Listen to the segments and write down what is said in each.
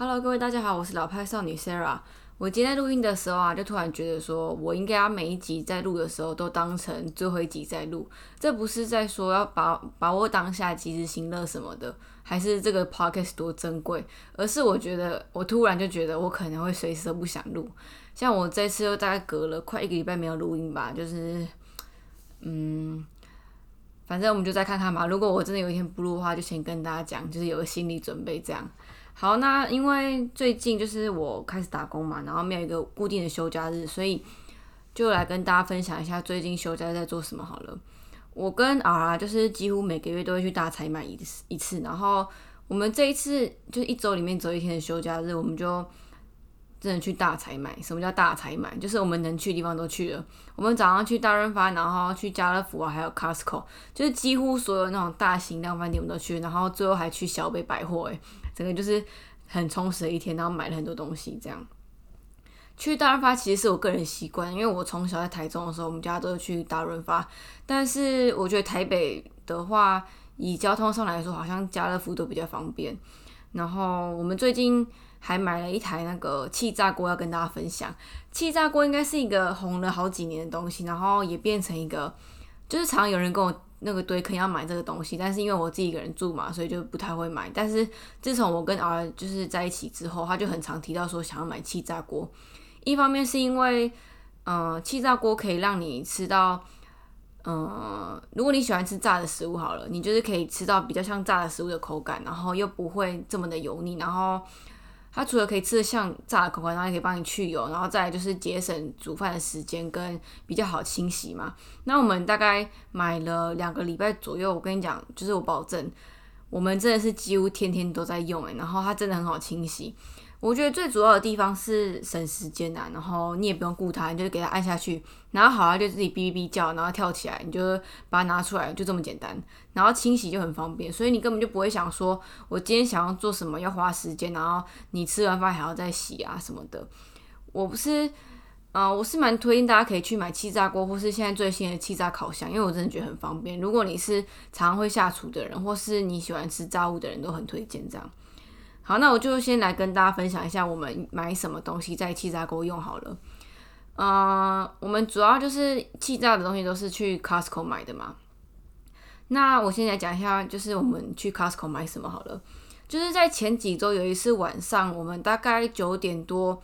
Hello，各位大家好，我是老派少女 Sarah。我今天录音的时候啊，就突然觉得说，我应该要每一集在录的时候都当成最后一集在录。这不是在说要把把握当下及时行乐什么的，还是这个 podcast 多珍贵，而是我觉得我突然就觉得我可能会随时都不想录。像我这次又大概隔了快一个礼拜没有录音吧，就是嗯，反正我们就再看看吧。如果我真的有一天不录的话，就先跟大家讲，就是有个心理准备这样。好，那因为最近就是我开始打工嘛，然后没有一个固定的休假日，所以就来跟大家分享一下最近休假在做什么好了。我跟 R 就是几乎每个月都会去大采买一次一次，然后我们这一次就是一周里面只有一天的休假日，我们就真的去大采买。什么叫大采买？就是我们能去的地方都去了。我们早上去大润发，然后去家乐福啊，还有 Costco，就是几乎所有那种大型量贩店我们都去，然后最后还去小北百货，诶，整个就是很充实的一天，然后买了很多东西。这样去大润发其实是我个人习惯，因为我从小在台中的时候，我们家都是去大润发。但是我觉得台北的话，以交通上来说，好像家乐福都比较方便。然后我们最近还买了一台那个气炸锅，要跟大家分享。气炸锅应该是一个红了好几年的东西，然后也变成一个，就是常有人跟我。那个堆肯定要买这个东西，但是因为我自己一个人住嘛，所以就不太会买。但是自从我跟儿就是在一起之后，他就很常提到说想要买气炸锅。一方面是因为，嗯，气炸锅可以让你吃到，嗯，如果你喜欢吃炸的食物好了，你就是可以吃到比较像炸的食物的口感，然后又不会这么的油腻，然后。它除了可以吃的像炸的口感，然后也可以帮你去油，然后再就是节省煮饭的时间跟比较好清洗嘛。那我们大概买了两个礼拜左右，我跟你讲，就是我保证，我们真的是几乎天天都在用诶，然后它真的很好清洗。我觉得最主要的地方是省时间呐，然后你也不用顾它，你就给它按下去，然后好它就自己哔哔哔叫，然后跳起来，你就把它拿出来，就这么简单。然后清洗就很方便，所以你根本就不会想说，我今天想要做什么要花时间，然后你吃完饭还要再洗啊什么的。我不是，呃，我是蛮推荐大家可以去买气炸锅，或是现在最新的气炸烤箱，因为我真的觉得很方便。如果你是常会下厨的人，或是你喜欢吃炸物的人，都很推荐这样。好，那我就先来跟大家分享一下我们买什么东西在气炸锅用好了。嗯，我们主要就是气炸的东西都是去 Costco 买的嘛。那我先来讲一下，就是我们去 Costco 买什么好了。就是在前几周有一次晚上，我们大概九点多，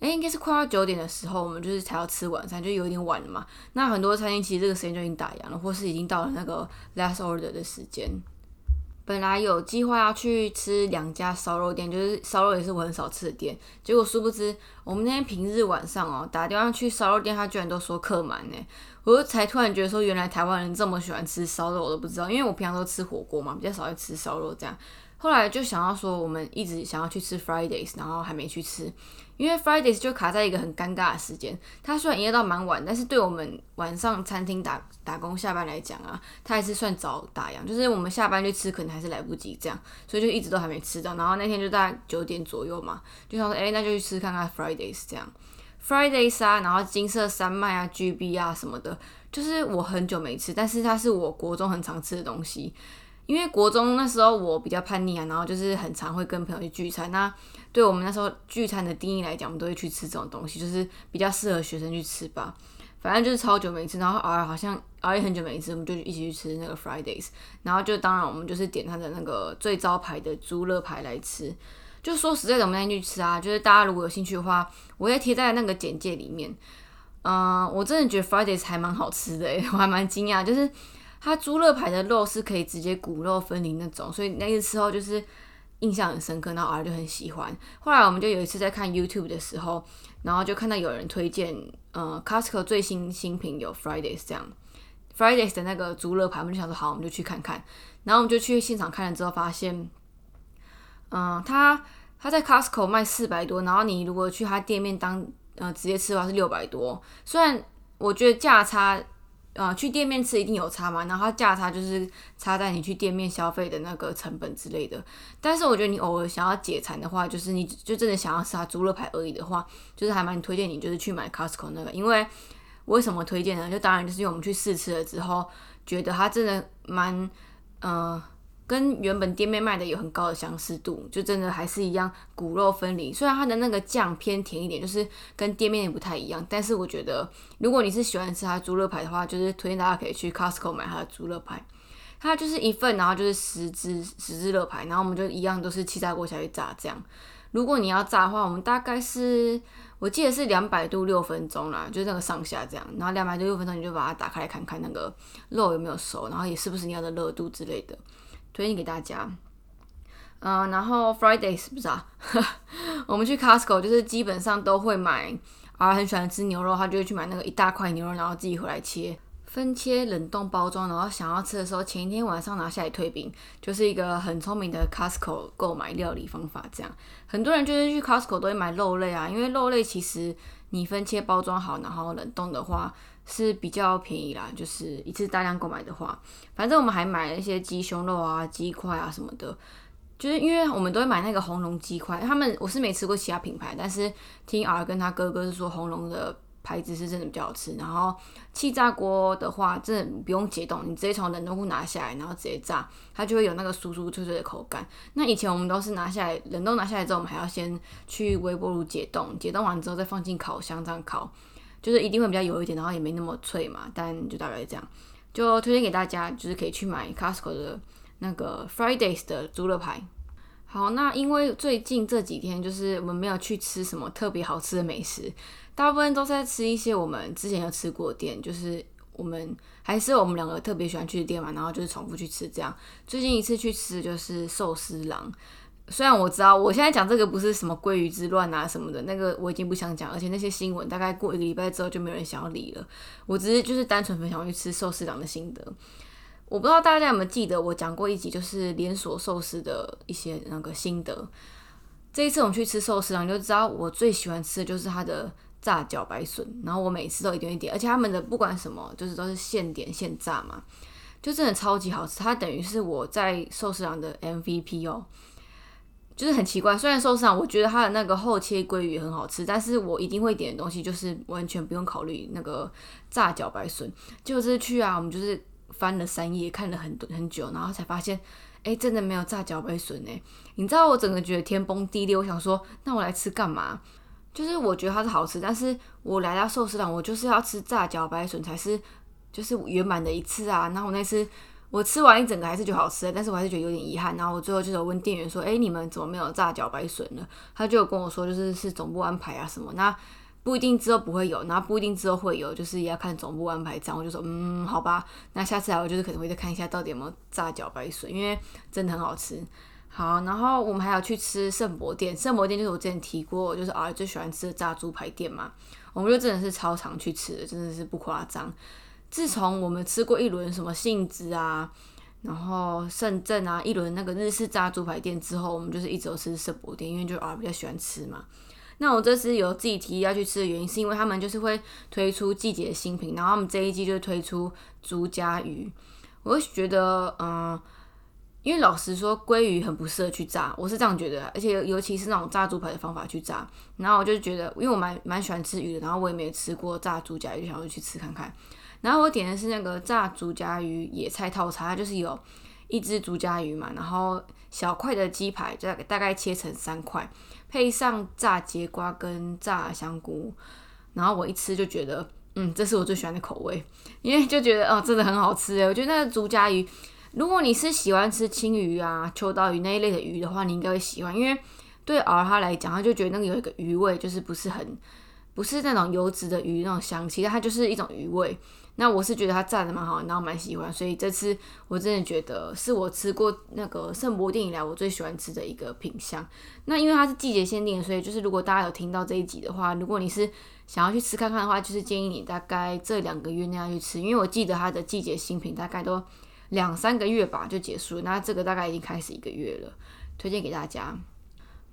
哎，应该是快要九点的时候，我们就是才要吃晚餐，就有点晚了嘛。那很多餐厅其实这个时间就已经打烊了，或是已经到了那个 last order 的时间。本来有计划要去吃两家烧肉店，就是烧肉也是我很少吃的店。结果殊不知，我们那天平日晚上哦，打电话去烧肉店，他居然都说客满呢。我就才突然觉得说，原来台湾人这么喜欢吃烧肉，我都不知道。因为我平常都吃火锅嘛，比较少会吃烧肉这样。后来就想要说，我们一直想要去吃 Fridays，然后还没去吃。因为 Fridays 就卡在一个很尴尬的时间，它虽然营业到蛮晚，但是对我们晚上餐厅打打工下班来讲啊，它还是算早打烊，就是我们下班去吃可能还是来不及这样，所以就一直都还没吃到。然后那天就大概九点左右嘛，就想说，哎，那就去吃看看 Fridays 这样。Fridays 啊，然后金色山脉啊，GB 啊什么的，就是我很久没吃，但是它是我国中很常吃的东西。因为国中那时候我比较叛逆啊，然后就是很常会跟朋友去聚餐。那对我们那时候聚餐的定义来讲，我们都会去吃这种东西，就是比较适合学生去吃吧。反正就是超久没吃，然后偶尔好像偶尔很久没吃，我们就一起去吃那个 Fridays。然后就当然我们就是点他的那个最招牌的猪肋排来吃。就说实在的，我们那天去吃啊，就是大家如果有兴趣的话，我会贴在那个简介里面。嗯，我真的觉得 Fridays 还蛮好吃的，我还蛮惊讶，就是。它猪肋排的肉是可以直接骨肉分离那种，所以那个时候就是印象很深刻，然后儿就很喜欢。后来我们就有一次在看 YouTube 的时候，然后就看到有人推荐，呃，Costco 最新新品有 Fridays 这样，Fridays 的那个猪肋排，我们就想说好，我们就去看看。然后我们就去现场看了之后，发现，嗯，他他在 Costco 卖四百多，然后你如果去他店面当呃直接吃的话是六百多，虽然我觉得价差。啊，去店面吃一定有差嘛，然后价差就是差在你去店面消费的那个成本之类的。但是我觉得你偶尔想要解馋的话，就是你就真的想要吃它猪肉排而已的话，就是还蛮推荐你就是去买 Costco 那个。因为为什么推荐呢？就当然就是因为我们去试吃了之后，觉得它真的蛮，嗯，跟原本店面卖的有很高的相似度，就真的还是一样骨肉分离。虽然它的那个酱偏甜一点，就是跟店面也不太一样，但是我觉得如果你是喜欢吃它猪肋排的话，就是推荐大家可以去 Costco 买它的猪肋排。它就是一份，然后就是十只十只肋排，然后我们就一样都是气炸锅下去炸这样。如果你要炸的话，我们大概是我记得是两百度六分钟啦，就是那个上下这样。然后两百度六分钟你就把它打开来看看那个肉有没有熟，然后也是不是你要的热度之类的。推荐给大家。嗯，然后 Fridays 不是啊，我们去 Costco 就是基本上都会买，啊很喜欢吃牛肉，他就会去买那个一大块牛肉，然后自己回来切。分切冷冻包装，然后想要吃的时候，前一天晚上拿下来退冰，就是一个很聪明的 Costco 购买料理方法。这样，很多人就是去 Costco 都会买肉类啊，因为肉类其实你分切包装好，然后冷冻的话是比较便宜啦。就是一次大量购买的话，反正我们还买了一些鸡胸肉啊、鸡块啊什么的，就是因为我们都会买那个红龙鸡块。他们我是没吃过其他品牌，但是听 R 跟他哥哥是说红龙的。牌子是真的比较好吃，然后气炸锅的话，真的不用解冻，你直接从冷冻库拿下来，然后直接炸，它就会有那个酥酥脆脆的口感。那以前我们都是拿下来冷冻拿下来之后，我们还要先去微波炉解冻，解冻完之后再放进烤箱这样烤，就是一定会比较油一点，然后也没那么脆嘛。但就大概这样，就推荐给大家，就是可以去买 Costco 的那个 Fridays 的猪肋排。好，那因为最近这几天就是我们没有去吃什么特别好吃的美食。大部分都在吃一些我们之前有吃过店，就是我们还是我们两个特别喜欢去的店嘛，然后就是重复去吃这样。最近一次去吃就是寿司郎，虽然我知道我现在讲这个不是什么鲑鱼之乱啊什么的，那个我已经不想讲，而且那些新闻大概过一个礼拜之后就没有人想要理了。我只是就是单纯分享去吃寿司郎的心得。我不知道大家有没有记得我讲过一集，就是连锁寿司的一些那个心得。这一次我们去吃寿司郎，就知道我最喜欢吃的就是它的。炸茭白笋，然后我每次都一点一点，而且他们的不管什么，就是都是现点现炸嘛，就真的超级好吃。它等于是我在寿司郎的 MVP 哦，就是很奇怪。虽然寿司郎我觉得它的那个厚切鲑鱼很好吃，但是我一定会点的东西就是完全不用考虑那个炸茭白笋。就是去啊，我们就是翻了三页，看了很多很久，然后才发现，哎，真的没有炸茭白笋哎。你知道我整个觉得天崩地裂，我想说，那我来吃干嘛？就是我觉得它是好吃，但是我来到寿司郎，我就是要吃炸茭白笋才是就是圆满的一次啊。然后我那次我吃完一整个还是觉得好吃，但是我还是觉得有点遗憾。然后我最后就是问店员说：“哎，你们怎么没有炸茭白笋呢？”他就跟我说，就是是总部安排啊什么。那不一定之后不会有，然后不一定之后会有，就是也要看总部安排。这样我就说：“嗯，好吧，那下次来我就是可能会再看一下到底有没有炸茭白笋，因为真的很好吃。”好，然后我们还要去吃圣博店。圣博店就是我之前提过，就是啊最喜欢吃的炸猪排店嘛。我们就真的是超常去吃的，真的是不夸张。自从我们吃过一轮什么杏子啊，然后圣正啊，一轮那个日式炸猪排店之后，我们就是一直都吃圣博店，因为就啊比较喜欢吃嘛。那我这次有自己提议要去吃的原因，是因为他们就是会推出季节新品，然后他们这一季就推出竹夹鱼，我就觉得嗯。因为老实说，鲑鱼很不适合去炸，我是这样觉得，而且尤其是那种炸猪排的方法去炸。然后我就觉得，因为我蛮蛮喜欢吃鱼的，然后我也没吃过炸猪甲鱼，想要去吃看看。然后我点的是那个炸猪甲鱼野菜套餐，它就是有一只猪甲鱼嘛，然后小块的鸡排，大大概切成三块，配上炸节瓜跟炸香菇。然后我一吃就觉得，嗯，这是我最喜欢的口味，因为就觉得哦，真的很好吃诶，我觉得那个猪甲鱼。如果你是喜欢吃青鱼啊、秋刀鱼那一类的鱼的话，你应该会喜欢，因为对儿他来讲，他就觉得那个有一个鱼味，就是不是很不是那种油脂的鱼那种香气，但它就是一种鱼味。那我是觉得它炸的蛮好，然后蛮喜欢，所以这次我真的觉得是我吃过那个圣博店以来我最喜欢吃的一个品相。那因为它是季节限定，所以就是如果大家有听到这一集的话，如果你是想要去吃看看的话，就是建议你大概这两个月那样去吃，因为我记得它的季节新品大概都。两三个月吧就结束，那这个大概已经开始一个月了，推荐给大家。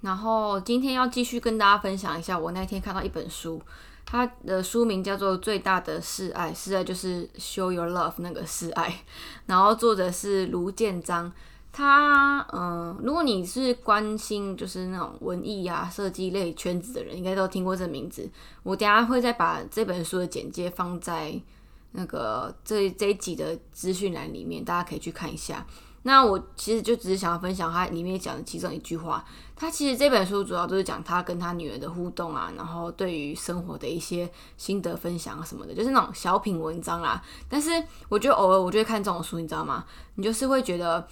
然后今天要继续跟大家分享一下，我那天看到一本书，它的书名叫做《最大的示爱》，示爱就是 Show Your Love 那个示爱。然后作者是卢建章，他嗯，如果你是关心就是那种文艺啊、设计类圈子的人，应该都听过这名字。我等下会再把这本书的简介放在。那个这这一集的资讯栏里面，大家可以去看一下。那我其实就只是想要分享他里面讲的其中一句话。他其实这本书主要都是讲他跟他女儿的互动啊，然后对于生活的一些心得分享啊什么的，就是那种小品文章啦。但是我觉得偶尔我就会看这种书，你知道吗？你就是会觉得，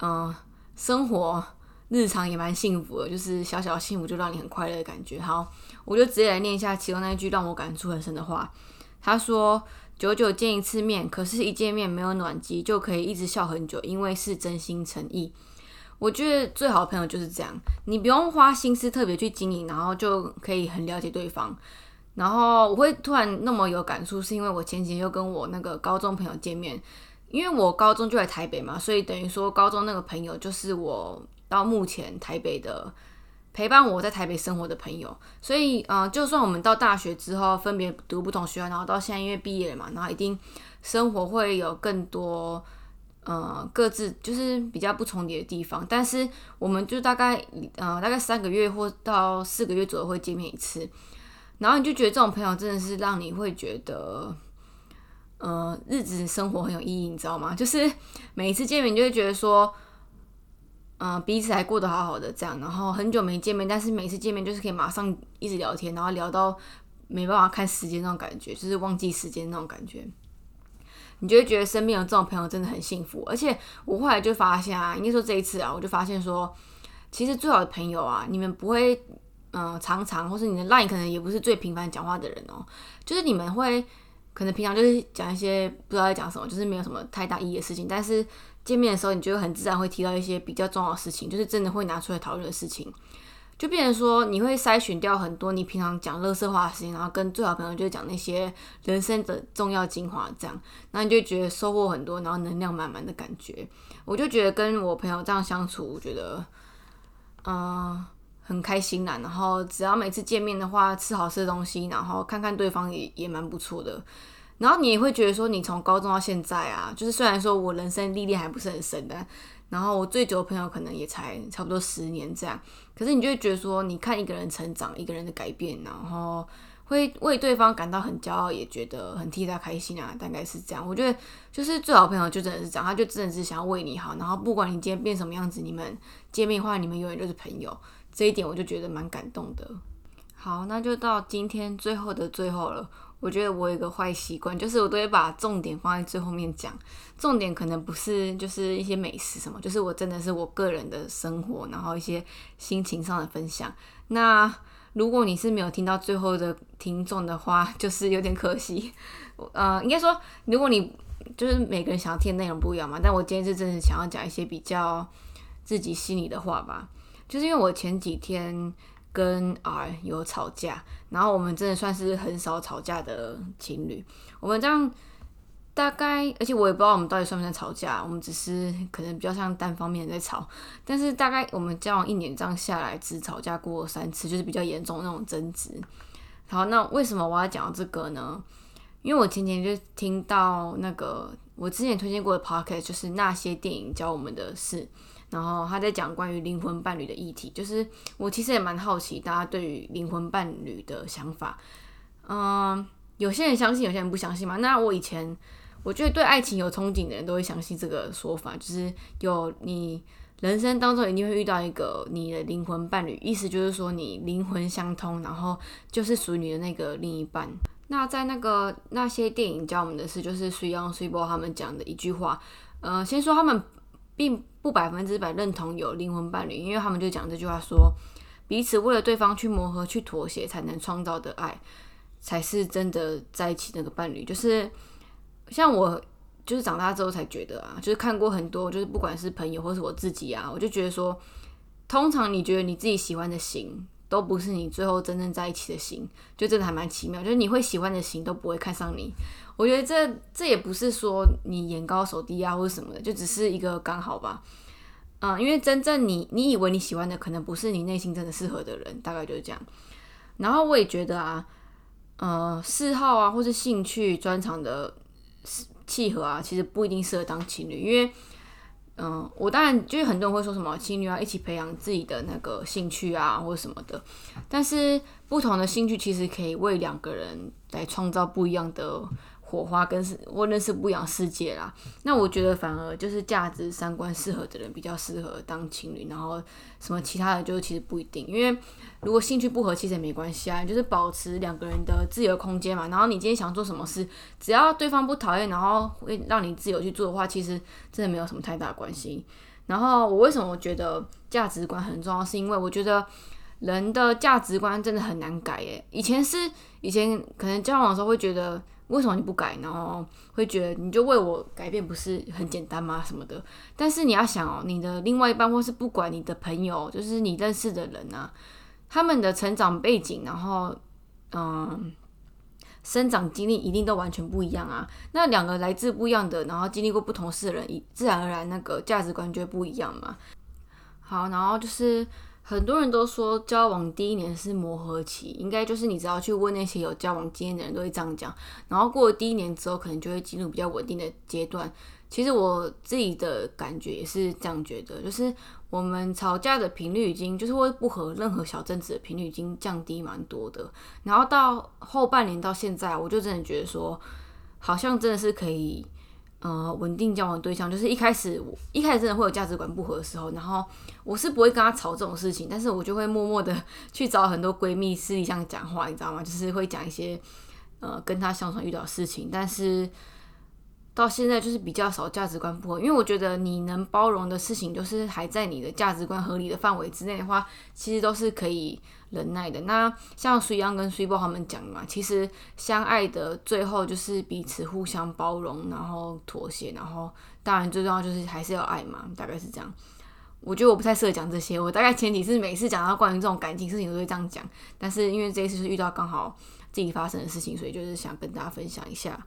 嗯，生活日常也蛮幸福的，就是小小幸福就让你很快乐的感觉。好，我就直接来念一下其中那一句让我感触很深的话。他说。久久见一次面，可是，一见面没有暖机，就可以一直笑很久，因为是真心诚意。我觉得最好的朋友就是这样，你不用花心思特别去经营，然后就可以很了解对方。然后我会突然那么有感触，是因为我前几天又跟我那个高中朋友见面，因为我高中就在台北嘛，所以等于说高中那个朋友就是我到目前台北的。陪伴我在台北生活的朋友，所以，嗯，就算我们到大学之后分别读不同学校，然后到现在因为毕业了嘛，然后一定生活会有更多，呃，各自就是比较不重叠的地方。但是，我们就大概，呃，大概三个月或到四个月左右会见面一次，然后你就觉得这种朋友真的是让你会觉得，呃，日子生活很有意义，你知道吗？就是每一次见面，你就会觉得说。嗯，彼此还过得好好的这样，然后很久没见面，但是每次见面就是可以马上一直聊天，然后聊到没办法看时间那种感觉，就是忘记时间那种感觉。你就会觉得身边有这种朋友真的很幸福。而且我后来就发现啊，应该说这一次啊，我就发现说，其实最好的朋友啊，你们不会嗯常常，或是你的 line 可能也不是最频繁讲话的人哦，就是你们会可能平常就是讲一些不知道在讲什么，就是没有什么太大意义的事情，但是。见面的时候，你就会很自然会提到一些比较重要的事情，就是真的会拿出来讨论的事情，就变成说你会筛选掉很多你平常讲乐色话的事情，然后跟最好朋友就讲那些人生的重要精华，这样，那你就觉得收获很多，然后能量满满的感觉。我就觉得跟我朋友这样相处，我觉得嗯很开心啦。然后只要每次见面的话，吃好吃的东西，然后看看对方也也蛮不错的。然后你也会觉得说，你从高中到现在啊，就是虽然说我人生历练还不是很深的，然后我最久的朋友可能也才差不多十年这样，可是你就会觉得说，你看一个人成长，一个人的改变，然后会为对方感到很骄傲，也觉得很替他开心啊，大概是这样。我觉得就是最好朋友就真的是这样，他就真的是想要为你好，然后不管你今天变什么样子，你们见面的话，你们永远就是朋友，这一点我就觉得蛮感动的。好，那就到今天最后的最后了。我觉得我有一个坏习惯，就是我都会把重点放在最后面讲。重点可能不是就是一些美食什么，就是我真的是我个人的生活，然后一些心情上的分享。那如果你是没有听到最后的听众的话，就是有点可惜。呃，应该说，如果你就是每个人想要听的内容不一样嘛，但我今天是真的想要讲一些比较自己心里的话吧，就是因为我前几天。跟 R 有吵架，然后我们真的算是很少吵架的情侣。我们这样大概，而且我也不知道我们到底算不算吵架，我们只是可能比较像单方面在吵。但是大概我们交往一年这样下来，只吵架过三次，就是比较严重那种争执。好，那为什么我要讲这个呢？因为我前天就听到那个我之前推荐过的 podcast，就是那些电影教我们的事。然后他在讲关于灵魂伴侣的议题，就是我其实也蛮好奇大家对于灵魂伴侣的想法。嗯，有些人相信，有些人不相信嘛。那我以前我觉得对爱情有憧憬的人都会相信这个说法，就是有你人生当中一定会遇到一个你的灵魂伴侣，意思就是说你灵魂相通，然后就是属于你的那个另一半。那在那个那些电影教我们的事，就是水央水波他们讲的一句话。呃，先说他们。并不百分之百认同有灵魂伴侣，因为他们就讲这句话说，彼此为了对方去磨合、去妥协，才能创造的爱，才是真的在一起那个伴侣。就是像我，就是长大之后才觉得啊，就是看过很多，就是不管是朋友或是我自己啊，我就觉得说，通常你觉得你自己喜欢的型，都不是你最后真正在一起的型，就真的还蛮奇妙，就是你会喜欢的型都不会看上你。我觉得这这也不是说你眼高手低啊，或者什么的，就只是一个刚好吧。嗯，因为真正你你以为你喜欢的，可能不是你内心真的适合的人，大概就是这样。然后我也觉得啊，呃，嗜好啊，或是兴趣专长的契合啊，其实不一定适合当情侣，因为。嗯，我当然就是很多人会说什么情侣要一起培养自己的那个兴趣啊，或者什么的。但是不同的兴趣其实可以为两个人来创造不一样的火花，跟是我认识不一样世界啦。那我觉得反而就是价值三观适合的人比较适合当情侣，然后什么其他的就其实不一定。因为如果兴趣不合，其实也没关系啊，就是保持两个人的自由空间嘛。然后你今天想做什么事，只要对方不讨厌，然后会让你自由去做的话，其实真的没有什么太大关系。然后我为什么觉得价值观很重要，是因为我觉得人的价值观真的很难改耶。以前是以前可能交往的时候会觉得。为什么你不改？然后会觉得你就为我改变不是很简单吗？什么的？但是你要想哦，你的另外一半或是不管你的朋友，就是你认识的人啊，他们的成长背景，然后嗯，生长经历一定都完全不一样啊。那两个来自不一样的，然后经历过不同事的人，自然而然那个价值观就不一样嘛。好，然后就是。很多人都说交往第一年是磨合期，应该就是你只要去问那些有交往经验的人都会这样讲。然后过了第一年之后，可能就会进入比较稳定的阶段。其实我自己的感觉也是这样觉得，就是我们吵架的频率已经就是会不和任何小争执的频率已经降低蛮多的。然后到后半年到现在，我就真的觉得说，好像真的是可以。呃，稳定交往对象就是一开始我，一开始真的会有价值观不合的时候，然后我是不会跟他吵这种事情，但是我就会默默的去找很多闺蜜私底下讲话，你知道吗？就是会讲一些呃跟他相处遇到的事情，但是。到现在就是比较少价值观不合，因为我觉得你能包容的事情，就是还在你的价值观合理的范围之内的话，其实都是可以忍耐的。那像水央跟水波他们讲嘛，其实相爱的最后就是彼此互相包容，然后妥协，然后当然最重要就是还是要爱嘛，大概是这样。我觉得我不太适合讲这些，我大概前提是每次讲到关于这种感情事情都会这样讲，但是因为这一次是遇到刚好自己发生的事情，所以就是想跟大家分享一下。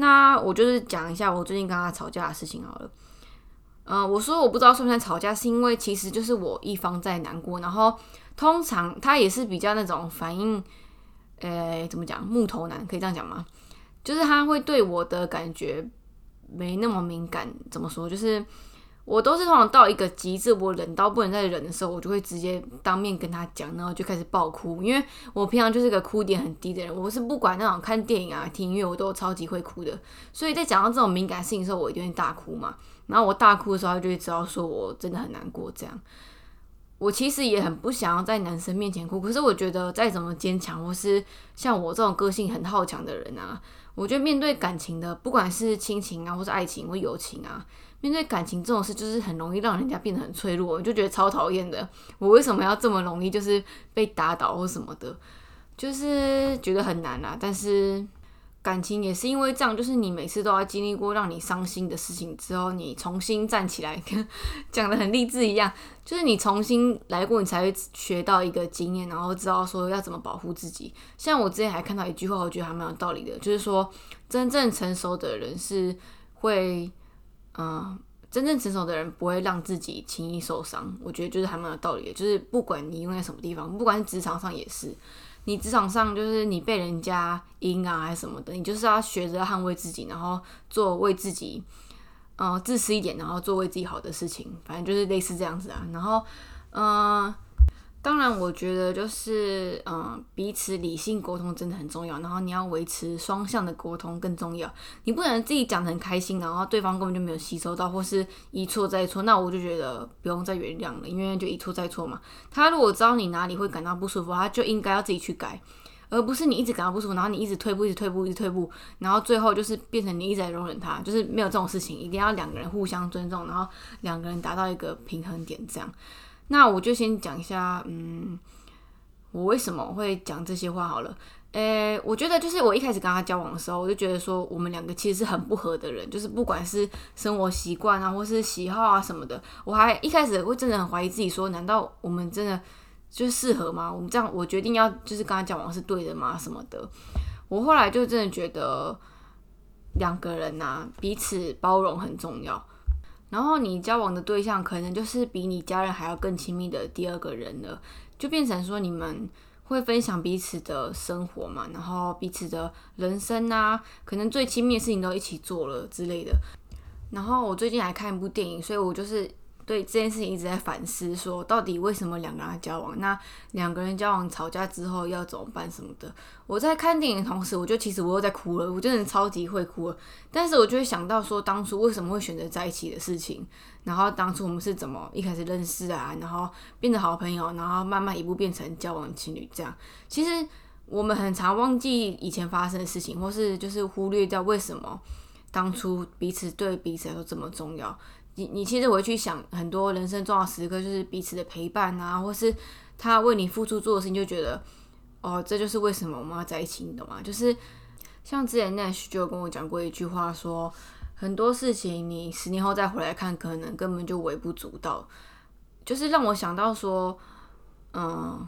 那我就是讲一下我最近跟他吵架的事情好了。嗯，我说我不知道算不算吵架，是因为其实就是我一方在难过，然后通常他也是比较那种反应，诶，怎么讲木头男可以这样讲吗？就是他会对我的感觉没那么敏感，怎么说？就是。我都是通常到一个极致，我忍到不能再忍的时候，我就会直接当面跟他讲，然后就开始爆哭。因为我平常就是个哭点很低的人，我是不管那种看电影啊、听音乐，我都超级会哭的。所以在讲到这种敏感事情的时候，我一定会大哭嘛。然后我大哭的时候，他就会知道说我真的很难过。这样，我其实也很不想要在男生面前哭，可是我觉得再怎么坚强，或是像我这种个性很好强的人啊，我觉得面对感情的，不管是亲情啊，或是爱情或友情啊。面对感情这种事，就是很容易让人家变得很脆弱，我就觉得超讨厌的。我为什么要这么容易就是被打倒或什么的，就是觉得很难啊。但是感情也是因为这样，就是你每次都要经历过让你伤心的事情之后，你重新站起来，跟 讲的很励志一样，就是你重新来过，你才会学到一个经验，然后知道说要怎么保护自己。像我之前还看到一句话，我觉得还蛮有道理的，就是说真正成熟的人是会。嗯，真正成熟的人不会让自己轻易受伤，我觉得就是还蛮有道理的。就是不管你用在什么地方，不管是职场上也是，你职场上就是你被人家阴啊还是什么的，你就是要学着捍卫自己，然后做为自己，嗯，自私一点，然后做为自己好的事情，反正就是类似这样子啊。然后，嗯。当然，我觉得就是，嗯，彼此理性沟通真的很重要。然后你要维持双向的沟通更重要。你不能自己讲的很开心，然后对方根本就没有吸收到，或是一错再错，那我就觉得不用再原谅了，因为就一错再错嘛。他如果知道你哪里会感到不舒服，他就应该要自己去改，而不是你一直感到不舒服，然后你一直退步，一直退步，一直退步，然后最后就是变成你一直在容忍他，就是没有这种事情。一定要两个人互相尊重，然后两个人达到一个平衡点，这样。那我就先讲一下，嗯，我为什么会讲这些话好了。诶，我觉得就是我一开始跟他交往的时候，我就觉得说我们两个其实是很不合的人，就是不管是生活习惯啊，或是喜好啊什么的，我还一开始会真的很怀疑自己，说难道我们真的就适合吗？我们这样，我决定要就是跟他交往是对的吗？什么的？我后来就真的觉得两个人呐，彼此包容很重要。然后你交往的对象可能就是比你家人还要更亲密的第二个人了，就变成说你们会分享彼此的生活嘛，然后彼此的人生啊，可能最亲密的事情都一起做了之类的。然后我最近还看一部电影，所以我就是对这件事情一直在反思，说到底为什么两个人交往？那两个人交往吵架之后要怎么办什么的？我在看电影的同时，我就其实我又在哭了，我真的超级会哭了。但是我就会想到说，当初为什么会选择在一起的事情，然后当初我们是怎么一开始认识啊，然后变得好朋友，然后慢慢一步变成交往情侣这样。其实我们很常忘记以前发生的事情，或是就是忽略掉为什么。当初彼此对彼此来说这么重要，你你其实回去想很多人生重要时刻，就是彼此的陪伴啊，或是他为你付出做的事情，就觉得哦，这就是为什么我们要在一起，你懂吗？就是像之前 Nash 就跟我讲过一句话，说很多事情你十年后再回来看，可能根本就微不足道，就是让我想到说，嗯。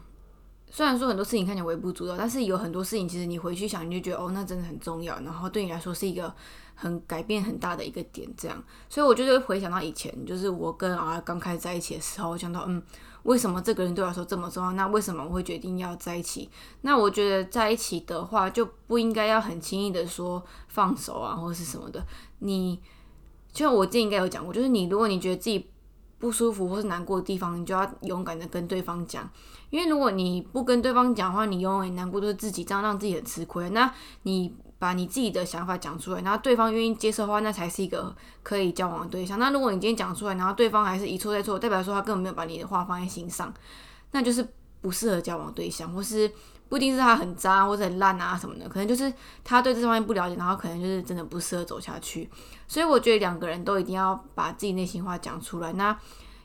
虽然说很多事情看起来微不足道，但是有很多事情其实你回去想，你就觉得哦，那真的很重要，然后对你来说是一个很改变很大的一个点。这样，所以我就会回想到以前，就是我跟啊刚开始在一起的时候，我想到嗯，为什么这个人对我来说这么重要？那为什么我会决定要在一起？那我觉得在一起的话，就不应该要很轻易的说放手啊，或者是什么的。你就我之前应该有讲过，就是你如果你觉得自己不舒服或是难过的地方，你就要勇敢的跟对方讲。因为如果你不跟对方讲的话，你永远难过都是自己，这样让自己很吃亏。那你把你自己的想法讲出来，然后对方愿意接受的话，那才是一个可以交往的对象。那如果你今天讲出来，然后对方还是一错再错，代表说他根本没有把你的话放在心上，那就是不适合交往对象，或是不一定是他很渣或者很烂啊什么的，可能就是他对这方面不了解，然后可能就是真的不适合走下去。所以我觉得两个人都一定要把自己内心话讲出来。那。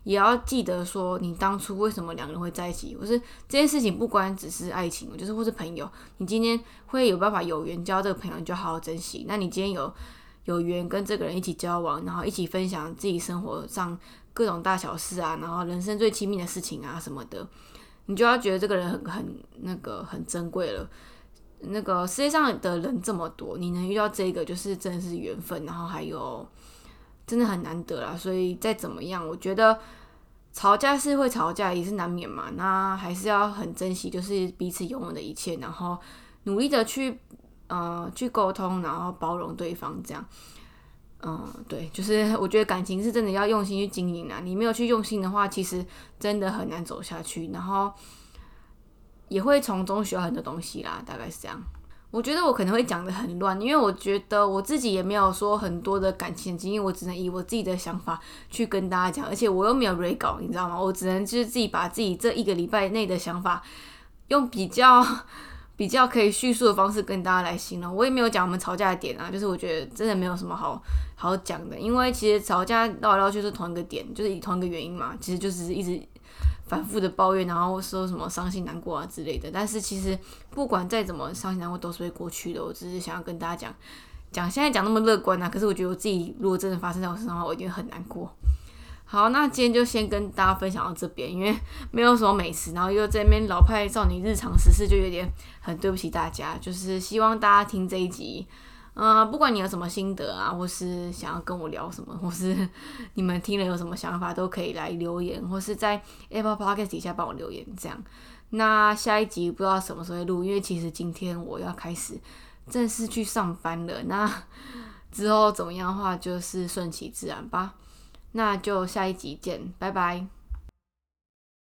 也要记得说，你当初为什么两个人会在一起？或是这件事情不关只是爱情，就是或是朋友。你今天会有办法有缘交这个朋友，你就好好珍惜。那你今天有有缘跟这个人一起交往，然后一起分享自己生活上各种大小事啊，然后人生最亲密的事情啊什么的，你就要觉得这个人很很那个很珍贵了。那个世界上的人这么多，你能遇到这个，就是真的是缘分。然后还有。真的很难得啦，所以再怎么样，我觉得吵架是会吵架，也是难免嘛。那还是要很珍惜，就是彼此拥有的一切，然后努力的去呃去沟通，然后包容对方，这样。嗯，对，就是 我觉得感情是真的要用心去经营啊。你没有去用心的话，其实真的很难走下去，然后也会从中学到很多东西啦，大概是这样。我觉得我可能会讲的很乱，因为我觉得我自己也没有说很多的感情经验，我只能以我自己的想法去跟大家讲，而且我又没有 re 稿，你知道吗？我只能就是自己把自己这一个礼拜内的想法，用比较比较可以叙述的方式跟大家来形容。我也没有讲我们吵架的点啊，就是我觉得真的没有什么好好讲的，因为其实吵架绕来绕去是同一个点，就是以同一个原因嘛，其实就是一直。反复的抱怨，然后说什么伤心难过啊之类的。但是其实不管再怎么伤心难过，都是会过去的。我只是想要跟大家讲，讲现在讲那么乐观啊，可是我觉得我自己如果真的发生在我身上的话，我一定很难过。好，那今天就先跟大家分享到这边，因为 没有什么美食，然后又这边老派少女日常实事，就有点很对不起大家。就是希望大家听这一集。嗯，不管你有什么心得啊，或是想要跟我聊什么，或是 你们听了有什么想法，都可以来留言，或是在 Apple Podcast 底下帮我留言。这样，那下一集不知道什么时候录，因为其实今天我要开始正式去上班了。那 之后怎么样的话，就是顺其自然吧。那就下一集见，拜拜。